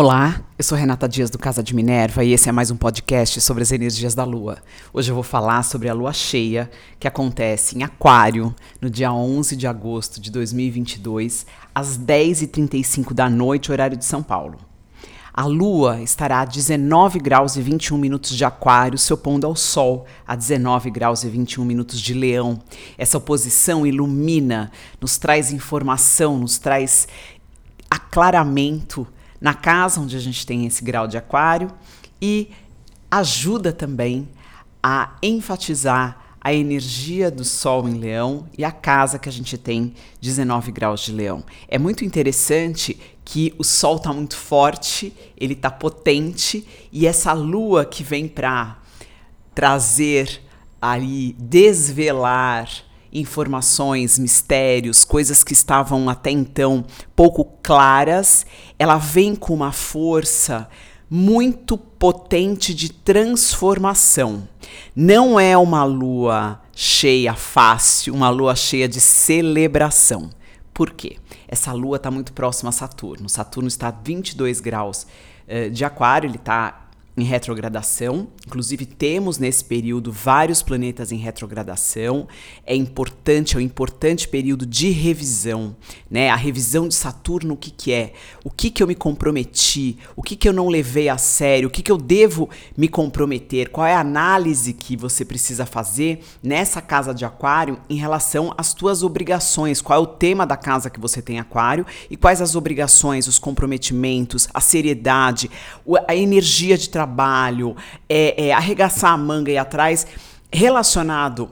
Olá, eu sou Renata Dias do Casa de Minerva e esse é mais um podcast sobre as energias da Lua. Hoje eu vou falar sobre a Lua cheia que acontece em Aquário no dia 11 de agosto de 2022, às 10h35 da noite, horário de São Paulo. A Lua estará a 19 graus e 21 minutos de Aquário, se opondo ao Sol a 19 graus e 21 minutos de Leão. Essa oposição ilumina, nos traz informação, nos traz aclaramento na casa onde a gente tem esse grau de aquário e ajuda também a enfatizar a energia do Sol em Leão e a casa que a gente tem 19 graus de Leão. É muito interessante que o Sol está muito forte, ele está potente e essa Lua que vem para trazer ali desvelar informações, mistérios, coisas que estavam até então pouco claras, ela vem com uma força muito potente de transformação. Não é uma lua cheia fácil, uma lua cheia de celebração. Por quê? Essa lua está muito próxima a Saturno. Saturno está a 22 graus uh, de Aquário, ele está em retrogradação. Inclusive, temos nesse período vários planetas em retrogradação. É importante, é um importante período de revisão. Né? A revisão de Saturno, o que, que é? O que, que eu me comprometi? O que, que eu não levei a sério? O que, que eu devo me comprometer? Qual é a análise que você precisa fazer nessa casa de Aquário em relação às tuas obrigações? Qual é o tema da casa que você tem Aquário e quais as obrigações, os comprometimentos, a seriedade, a energia de trabalho? Trabalho, é, é, arregaçar a manga e atrás, relacionado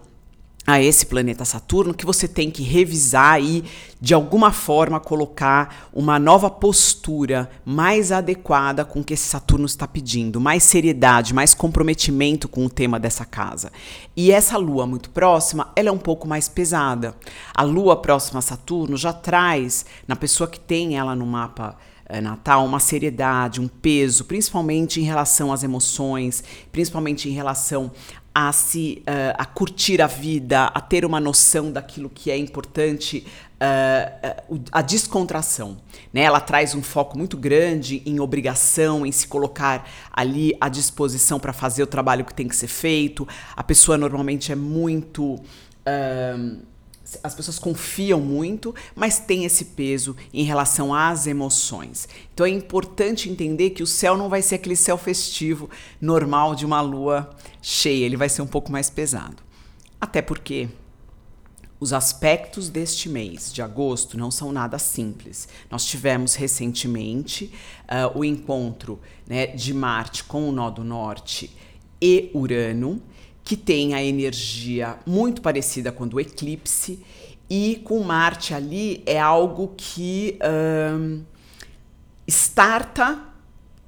a esse planeta Saturno, que você tem que revisar e, de alguma forma, colocar uma nova postura mais adequada com o que esse Saturno está pedindo, mais seriedade, mais comprometimento com o tema dessa casa. E essa lua muito próxima, ela é um pouco mais pesada. A lua próxima a Saturno já traz, na pessoa que tem ela no mapa Natal uma seriedade, um peso, principalmente em relação às emoções, principalmente em relação a se uh, a curtir a vida, a ter uma noção daquilo que é importante, uh, a descontração. Né? Ela traz um foco muito grande em obrigação, em se colocar ali à disposição para fazer o trabalho que tem que ser feito. A pessoa normalmente é muito as pessoas confiam muito, mas tem esse peso em relação às emoções. Então é importante entender que o céu não vai ser aquele céu festivo normal de uma lua cheia, ele vai ser um pouco mais pesado. Até porque os aspectos deste mês de agosto não são nada simples. Nós tivemos recentemente uh, o encontro né, de Marte com o Nó do Norte e Urano que tem a energia muito parecida com o eclipse, e com Marte ali é algo que um, starta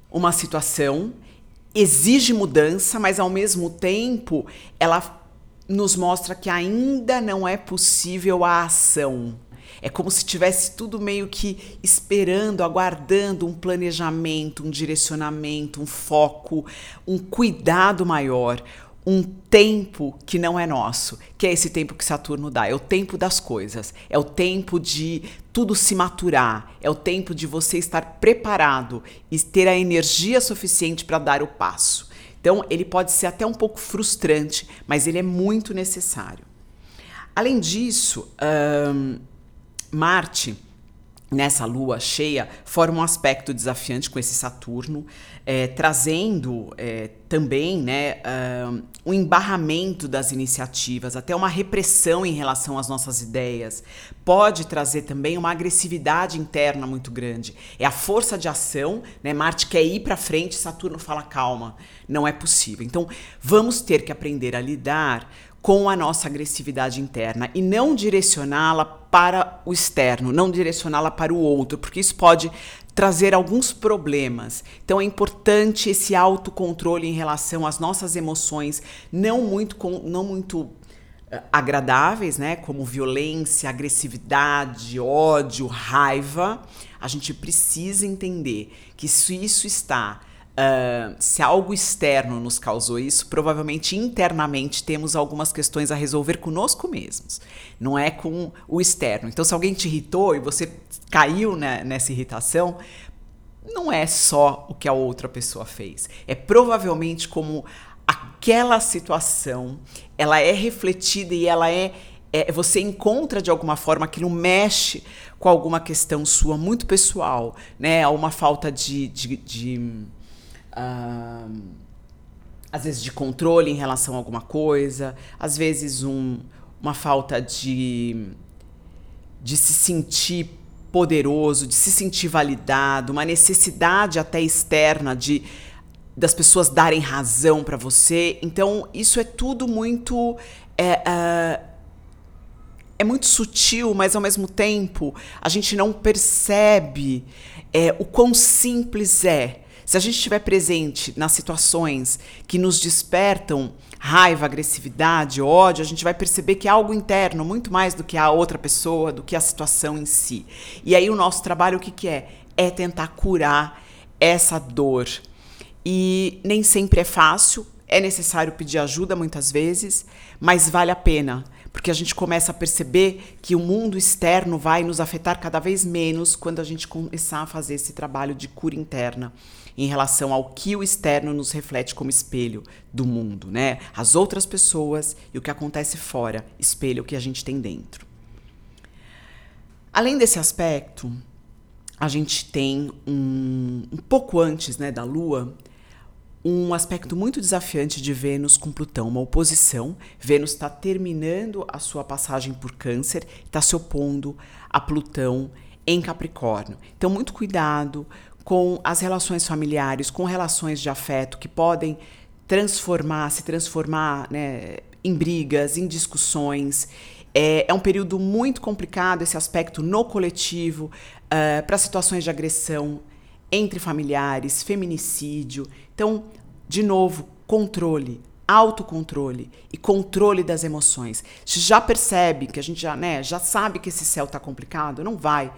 uma situação, exige mudança, mas ao mesmo tempo ela nos mostra que ainda não é possível a ação. É como se tivesse tudo meio que esperando, aguardando um planejamento, um direcionamento, um foco, um cuidado maior um tempo que não é nosso, que é esse tempo que Saturno dá. É o tempo das coisas, é o tempo de tudo se maturar, é o tempo de você estar preparado e ter a energia suficiente para dar o passo. Então, ele pode ser até um pouco frustrante, mas ele é muito necessário. Além disso, Marte nessa lua cheia forma um aspecto desafiante com esse Saturno, é, trazendo é, também né, um embarramento das iniciativas, até uma repressão em relação às nossas ideias. Pode trazer também uma agressividade interna muito grande. É a força de ação, né? Marte quer ir para frente, Saturno fala calma, não é possível. Então vamos ter que aprender a lidar com a nossa agressividade interna e não direcioná-la para o externo, não direcioná-la para o outro, porque isso pode trazer alguns problemas. Então é importante esse autocontrole em relação às nossas emoções, não muito não muito uh, agradáveis, né, como violência, agressividade, ódio, raiva. A gente precisa entender que se isso está Uh, se algo externo nos causou isso, provavelmente internamente temos algumas questões a resolver conosco mesmos, não é com o externo. Então, se alguém te irritou e você caiu né, nessa irritação, não é só o que a outra pessoa fez. É provavelmente como aquela situação ela é refletida e ela é, é, você encontra de alguma forma aquilo mexe com alguma questão sua muito pessoal, né? Uma falta de, de, de uh, às vezes de controle em relação a alguma coisa, às vezes um, uma falta de de se sentir poderoso, de se sentir validado, uma necessidade até externa de das pessoas darem razão para você. Então, isso é tudo muito. É, é, é, muito sutil, mas ao mesmo tempo a gente não percebe é, o quão simples é. Se a gente estiver presente nas situações que nos despertam raiva, agressividade, ódio, a gente vai perceber que é algo interno, muito mais do que a outra pessoa, do que a situação em si. E aí o nosso trabalho o que, que é? É tentar curar essa dor, e nem sempre é fácil, é necessário pedir ajuda muitas vezes, mas vale a pena, porque a gente começa a perceber que o mundo externo vai nos afetar cada vez menos quando a gente começar a fazer esse trabalho de cura interna em relação ao que o externo nos reflete como espelho do mundo, né? As outras pessoas e o que acontece fora espelha o que a gente tem dentro. Além desse aspecto, a gente tem um, um pouco antes né, da Lua um aspecto muito desafiante de Vênus com Plutão, uma oposição. Vênus está terminando a sua passagem por Câncer, está se opondo a Plutão em Capricórnio. Então, muito cuidado com as relações familiares, com relações de afeto que podem transformar, se transformar né, em brigas, em discussões. É, é, um período muito complicado esse aspecto no coletivo, uh, para situações de agressão entre familiares, feminicídio. Então, de novo, controle, autocontrole e controle das emoções. Se já percebe que a gente já, né, já sabe que esse céu está complicado, não vai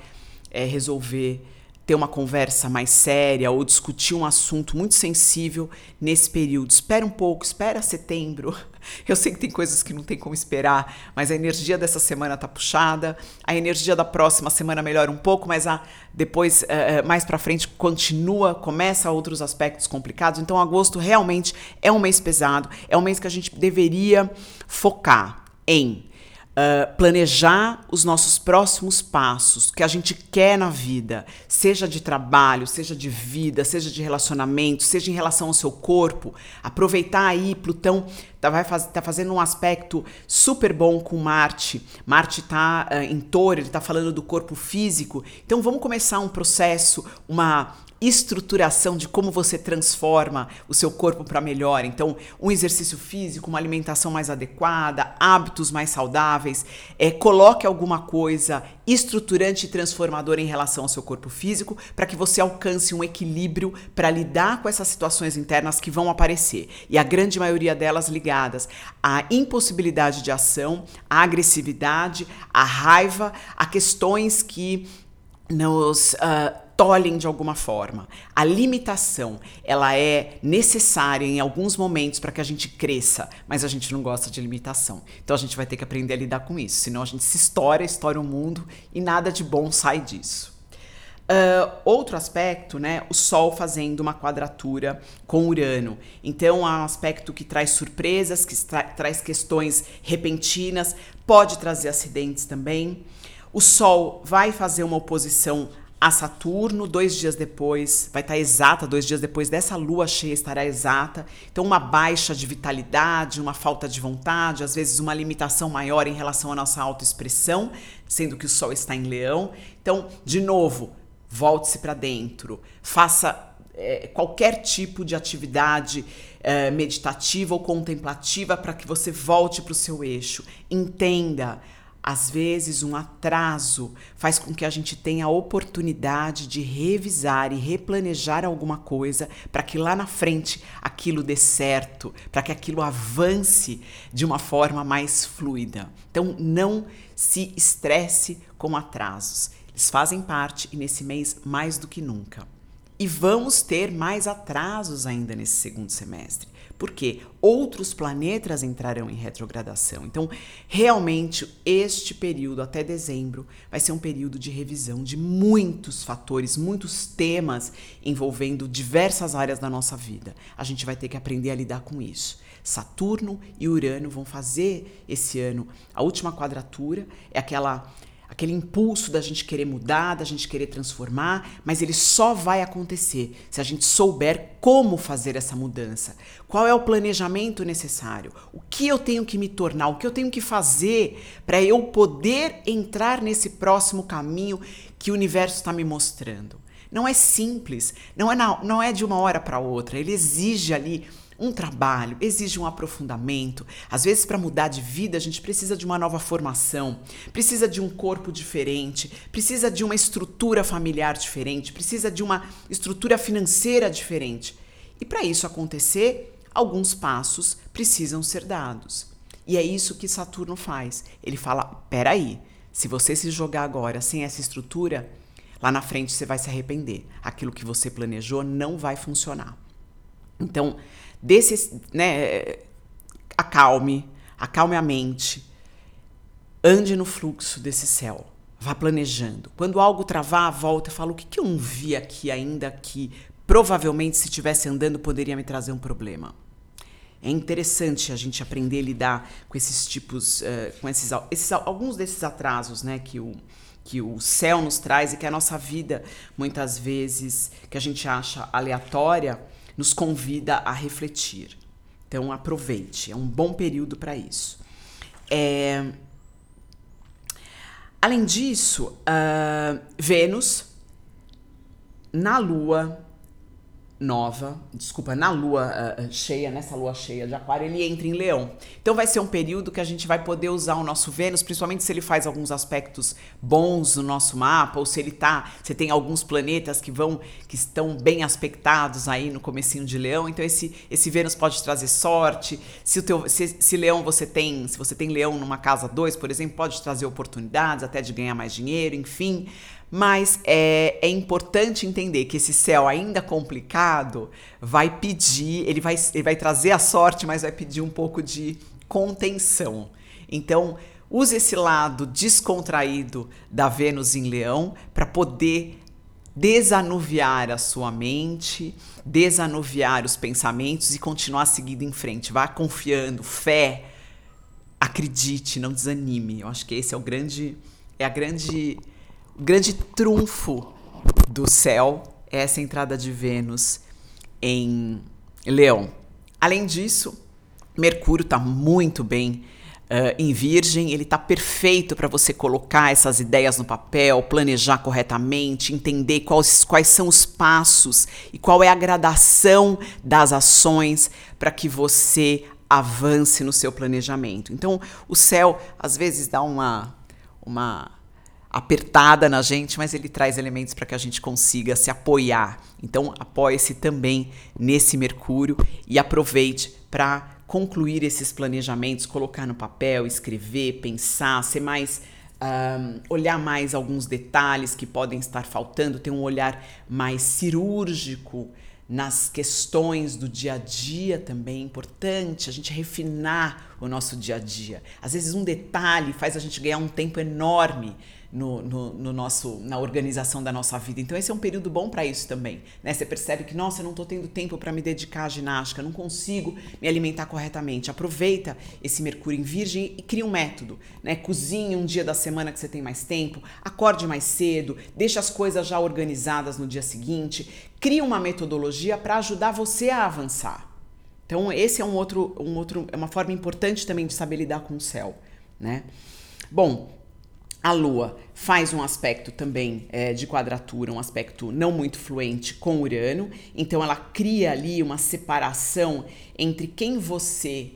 é, resolver ter uma conversa mais séria ou discutir um assunto muito sensível nesse período. Espera um pouco, espera setembro. Eu sei que tem coisas que não tem como esperar, mas a energia dessa semana tá puxada. A energia da próxima semana melhora um pouco, mas a, depois, uh, mais para frente, continua, começa outros aspectos complicados. Então, agosto realmente é um mês pesado, é um mês que a gente deveria focar em Uh, planejar os nossos próximos passos, que a gente quer na vida, seja de trabalho, seja de vida, seja de relacionamento, seja em relação ao seu corpo, aproveitar aí, Plutão tá, vai faz, tá fazendo um aspecto super bom com Marte. Marte tá uh, em touro, ele tá falando do corpo físico. Então vamos começar um processo, uma estruturação de como você transforma o seu corpo para melhor. Então, um exercício físico, uma alimentação mais adequada, hábitos mais saudáveis, é, coloque alguma coisa estruturante e transformadora em relação ao seu corpo físico para que você alcance um equilíbrio para lidar com essas situações internas que vão aparecer. E a grande maioria delas ligadas à impossibilidade de ação, à agressividade, à raiva, a questões que nos uh, tolhem de alguma forma. A limitação, ela é necessária em alguns momentos para que a gente cresça, mas a gente não gosta de limitação. Então a gente vai ter que aprender a lidar com isso, senão a gente se estoura, estoura o mundo e nada de bom sai disso. Uh, outro aspecto, né, o Sol fazendo uma quadratura com Urano. Então, é um aspecto que traz surpresas, que tra traz questões repentinas, pode trazer acidentes também. O Sol vai fazer uma oposição a Saturno, dois dias depois, vai estar exata, dois dias depois dessa lua cheia estará exata. Então, uma baixa de vitalidade, uma falta de vontade, às vezes uma limitação maior em relação à nossa autoexpressão, sendo que o Sol está em Leão. Então, de novo, volte-se para dentro, faça é, qualquer tipo de atividade é, meditativa ou contemplativa para que você volte para o seu eixo. Entenda às vezes, um atraso faz com que a gente tenha a oportunidade de revisar e replanejar alguma coisa para que lá na frente aquilo dê certo, para que aquilo avance de uma forma mais fluida. Então, não se estresse com atrasos. Eles fazem parte e nesse mês mais do que nunca. E vamos ter mais atrasos ainda nesse segundo semestre porque outros planetas entrarão em retrogradação. Então, realmente, este período até dezembro vai ser um período de revisão de muitos fatores, muitos temas envolvendo diversas áreas da nossa vida. A gente vai ter que aprender a lidar com isso. Saturno e Urano vão fazer esse ano a última quadratura, é aquela aquele impulso da gente querer mudar, da gente querer transformar, mas ele só vai acontecer se a gente souber como fazer essa mudança. Qual é o planejamento necessário? O que eu tenho que me tornar? O que eu tenho que fazer para eu poder entrar nesse próximo caminho que o universo está me mostrando? Não é simples, não é, na, não é de uma hora para outra. Ele exige ali um trabalho, exige um aprofundamento. Às vezes, para mudar de vida, a gente precisa de uma nova formação, precisa de um corpo diferente, precisa de uma estrutura familiar diferente, precisa de uma estrutura financeira diferente. E para isso acontecer, alguns passos precisam ser dados. E é isso que Saturno faz. Ele fala: peraí, se você se jogar agora sem essa estrutura, lá na frente você vai se arrepender. Aquilo que você planejou não vai funcionar. Então, desses, né, acalme, acalme a mente, ande no fluxo desse céu, vá planejando. Quando algo travar, volta e fala o que, que eu não vi aqui ainda que provavelmente se estivesse andando poderia me trazer um problema. É interessante a gente aprender a lidar com esses tipos, uh, com esses, esses, alguns desses atrasos, né, que o, que o céu nos traz e que a nossa vida, muitas vezes, que a gente acha aleatória, nos convida a refletir. Então, aproveite, é um bom período para isso. É... Além disso, uh, Vênus na Lua nova, desculpa, na lua uh, cheia, nessa lua cheia de Aquário, ele entra em Leão. Então vai ser um período que a gente vai poder usar o nosso Vênus, principalmente se ele faz alguns aspectos bons no nosso mapa, ou se ele tá, você tem alguns planetas que vão que estão bem aspectados aí no comecinho de Leão. Então esse esse Vênus pode trazer sorte. Se o teu se, se Leão você tem, se você tem Leão numa casa 2, por exemplo, pode trazer oportunidades até de ganhar mais dinheiro, enfim. Mas é, é importante entender que esse céu ainda complicado vai pedir, ele vai, ele vai trazer a sorte, mas vai pedir um pouco de contenção. Então, use esse lado descontraído da Vênus em Leão para poder desanuviar a sua mente, desanuviar os pensamentos e continuar seguindo em frente. Vá confiando, fé, acredite, não desanime. Eu acho que esse é o grande é a grande grande trunfo do céu é essa entrada de Vênus em Leão. Além disso, Mercúrio está muito bem uh, em Virgem, ele está perfeito para você colocar essas ideias no papel, planejar corretamente, entender quais, quais são os passos e qual é a gradação das ações para que você avance no seu planejamento. Então, o céu às vezes dá uma, uma apertada na gente, mas ele traz elementos para que a gente consiga se apoiar. Então, apoie-se também nesse Mercúrio e aproveite para concluir esses planejamentos, colocar no papel, escrever, pensar, ser mais um, olhar mais alguns detalhes que podem estar faltando, ter um olhar mais cirúrgico nas questões do dia a dia também é importante a gente refinar o nosso dia a dia. Às vezes um detalhe faz a gente ganhar um tempo enorme no, no, no, nosso, na organização da nossa vida. Então, esse é um período bom para isso também. Né? Você percebe que, nossa, eu não estou tendo tempo para me dedicar à ginástica, não consigo me alimentar corretamente. Aproveita esse Mercúrio em Virgem e cria um método. Né? Cozinhe um dia da semana que você tem mais tempo, acorde mais cedo, deixa as coisas já organizadas no dia seguinte, cria uma metodologia para ajudar você a avançar. Então, esse é um outro, um outro, é uma forma importante também de saber lidar com o céu, né? Bom, a Lua faz um aspecto também é, de quadratura, um aspecto não muito fluente com Urano, então ela cria ali uma separação entre quem você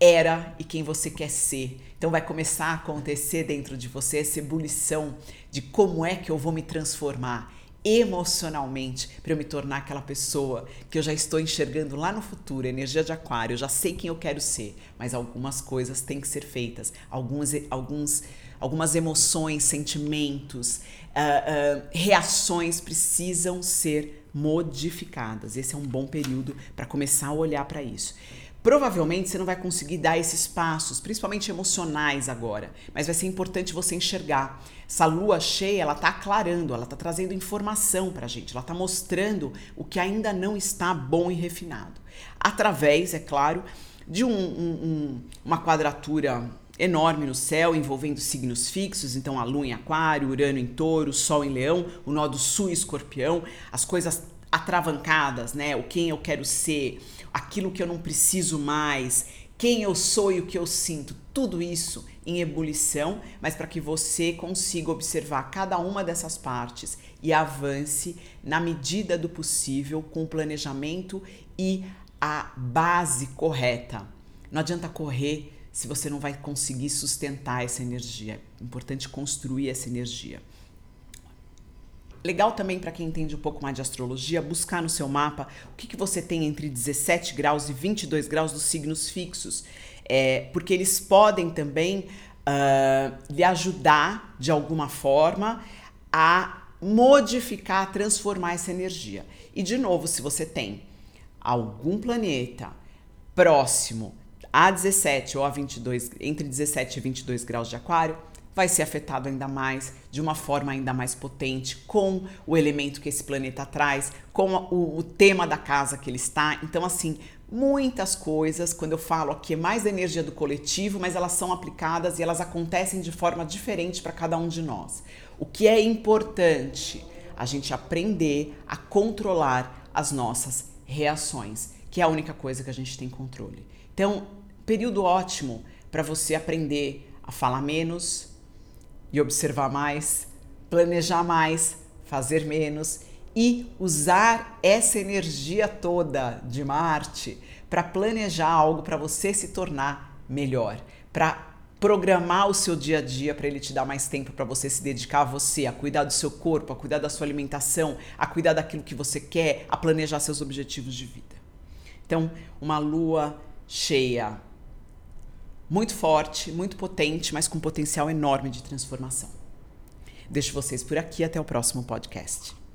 era e quem você quer ser. Então vai começar a acontecer dentro de você essa ebulição de como é que eu vou me transformar emocionalmente para eu me tornar aquela pessoa que eu já estou enxergando lá no futuro, energia de aquário, eu já sei quem eu quero ser, mas algumas coisas têm que ser feitas, alguns, alguns algumas emoções, sentimentos, uh, uh, reações precisam ser modificadas. Esse é um bom período para começar a olhar para isso. Provavelmente você não vai conseguir dar esses passos, principalmente emocionais agora, mas vai ser importante você enxergar. Essa lua cheia, ela está aclarando, ela está trazendo informação para a gente, ela está mostrando o que ainda não está bom e refinado. Através, é claro, de um, um, uma quadratura enorme no céu, envolvendo signos fixos, então a lua em aquário, Urano em touro, Sol em leão, o nó do sul escorpião, as coisas atravancadas, né? O quem eu quero ser, aquilo que eu não preciso mais, quem eu sou e o que eu sinto, tudo isso em ebulição, mas para que você consiga observar cada uma dessas partes e avance na medida do possível com o planejamento e a base correta. Não adianta correr se você não vai conseguir sustentar essa energia. É importante construir essa energia. Legal também para quem entende um pouco mais de astrologia, buscar no seu mapa o que, que você tem entre 17 graus e 22 graus dos signos fixos, é, porque eles podem também uh, lhe ajudar de alguma forma a modificar, transformar essa energia. E de novo, se você tem algum planeta próximo a 17 ou a 22, entre 17 e 22 graus de aquário, vai ser afetado ainda mais, de uma forma ainda mais potente, com o elemento que esse planeta traz, com o, o tema da casa que ele está. Então, assim, muitas coisas, quando eu falo aqui, é mais da energia do coletivo, mas elas são aplicadas e elas acontecem de forma diferente para cada um de nós. O que é importante? A gente aprender a controlar as nossas reações, que é a única coisa que a gente tem controle. Então, período ótimo para você aprender a falar menos, e observar mais, planejar mais, fazer menos e usar essa energia toda de Marte para planejar algo para você se tornar melhor, para programar o seu dia a dia para ele te dar mais tempo para você se dedicar a você, a cuidar do seu corpo, a cuidar da sua alimentação, a cuidar daquilo que você quer, a planejar seus objetivos de vida. Então, uma lua cheia muito forte, muito potente, mas com potencial enorme de transformação. Deixo vocês por aqui até o próximo podcast.